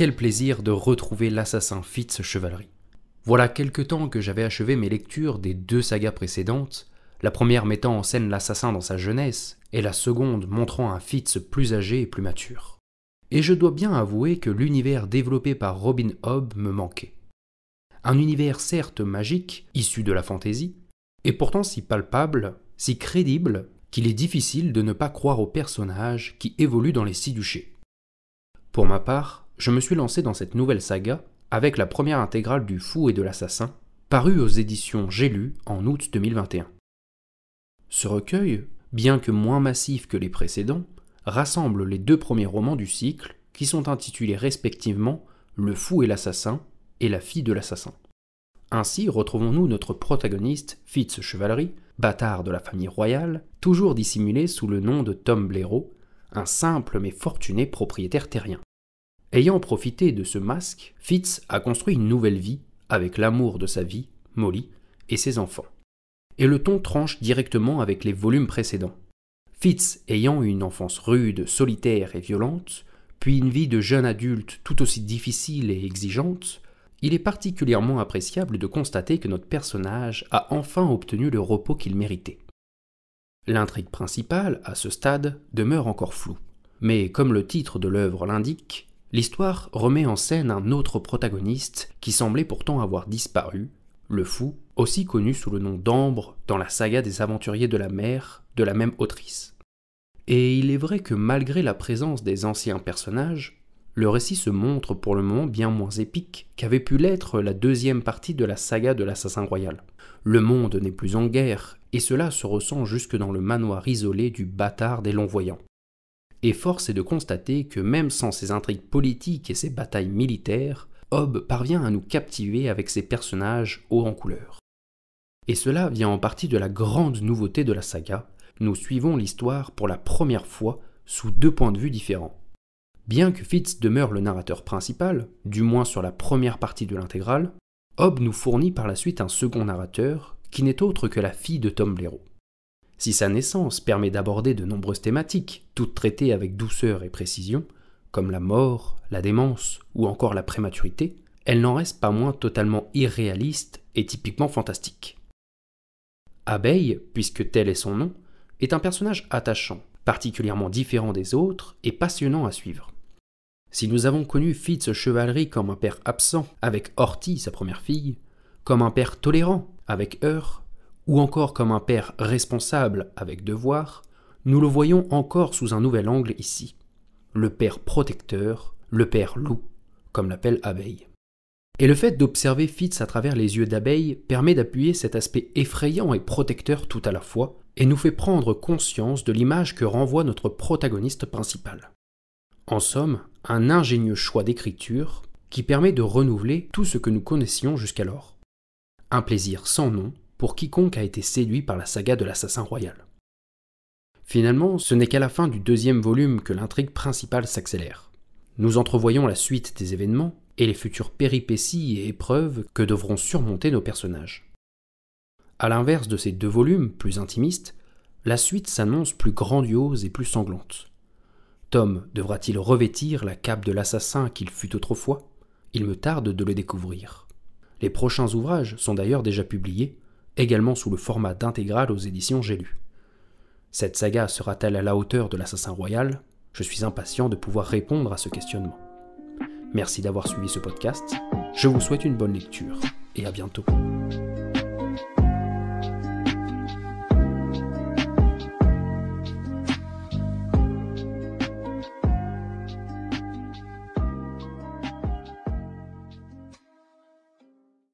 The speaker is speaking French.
quel plaisir de retrouver l'assassin Fitz Chevalerie. Voilà quelque temps que j'avais achevé mes lectures des deux sagas précédentes, la première mettant en scène l'assassin dans sa jeunesse, et la seconde montrant un Fitz plus âgé et plus mature. Et je dois bien avouer que l'univers développé par Robin Hobb me manquait. Un univers certes magique, issu de la fantaisie, et pourtant si palpable, si crédible, qu'il est difficile de ne pas croire aux personnages qui évoluent dans les six duchés. Pour ma part, je me suis lancé dans cette nouvelle saga avec la première intégrale du Fou et de l'Assassin, parue aux éditions J'ai lu en août 2021. Ce recueil, bien que moins massif que les précédents, rassemble les deux premiers romans du cycle qui sont intitulés respectivement Le Fou et l'Assassin et La fille de l'Assassin. Ainsi retrouvons-nous notre protagoniste, Fitz Chevalerie, bâtard de la famille royale, toujours dissimulé sous le nom de Tom Blaireau, un simple mais fortuné propriétaire terrien. Ayant profité de ce masque, Fitz a construit une nouvelle vie avec l'amour de sa vie, Molly, et ses enfants. Et le ton tranche directement avec les volumes précédents. Fitz ayant une enfance rude, solitaire et violente, puis une vie de jeune adulte tout aussi difficile et exigeante, il est particulièrement appréciable de constater que notre personnage a enfin obtenu le repos qu'il méritait. L'intrigue principale, à ce stade, demeure encore floue. Mais comme le titre de l'œuvre l'indique, L'histoire remet en scène un autre protagoniste qui semblait pourtant avoir disparu, le fou, aussi connu sous le nom d'Ambre dans la saga des aventuriers de la mer de la même autrice. Et il est vrai que malgré la présence des anciens personnages, le récit se montre pour le moment bien moins épique qu'avait pu l'être la deuxième partie de la saga de l'assassin royal. Le monde n'est plus en guerre, et cela se ressent jusque dans le manoir isolé du bâtard des longs-voyants et force est de constater que même sans ses intrigues politiques et ses batailles militaires, Hobbes parvient à nous captiver avec ses personnages hauts en couleur. Et cela vient en partie de la grande nouveauté de la saga, nous suivons l'histoire pour la première fois sous deux points de vue différents. Bien que Fitz demeure le narrateur principal, du moins sur la première partie de l'intégrale, Hobbes nous fournit par la suite un second narrateur qui n'est autre que la fille de Tom Blaireau. Si sa naissance permet d'aborder de nombreuses thématiques, toutes traitées avec douceur et précision, comme la mort, la démence ou encore la prématurité, elle n'en reste pas moins totalement irréaliste et typiquement fantastique. Abeille, puisque tel est son nom, est un personnage attachant, particulièrement différent des autres et passionnant à suivre. Si nous avons connu Fitz Chevalerie comme un père absent avec Horty, sa première fille, comme un père tolérant avec Heur, ou encore comme un père responsable avec devoir, nous le voyons encore sous un nouvel angle ici. Le père protecteur, le père loup, comme l'appelle Abeille. Et le fait d'observer Fitz à travers les yeux d'Abeille permet d'appuyer cet aspect effrayant et protecteur tout à la fois, et nous fait prendre conscience de l'image que renvoie notre protagoniste principal. En somme, un ingénieux choix d'écriture qui permet de renouveler tout ce que nous connaissions jusqu'alors. Un plaisir sans nom, pour quiconque a été séduit par la saga de l'assassin royal. Finalement, ce n'est qu'à la fin du deuxième volume que l'intrigue principale s'accélère. Nous entrevoyons la suite des événements et les futures péripéties et épreuves que devront surmonter nos personnages. À l'inverse de ces deux volumes, plus intimistes, la suite s'annonce plus grandiose et plus sanglante. Tom devra-t-il revêtir la cape de l'assassin qu'il fut autrefois? Il me tarde de le découvrir. Les prochains ouvrages sont d'ailleurs déjà publiés, également sous le format d'intégrale aux éditions J'ai lu. Cette saga sera-t-elle à la hauteur de l'assassin royal? Je suis impatient de pouvoir répondre à ce questionnement. Merci d'avoir suivi ce podcast, je vous souhaite une bonne lecture et à bientôt.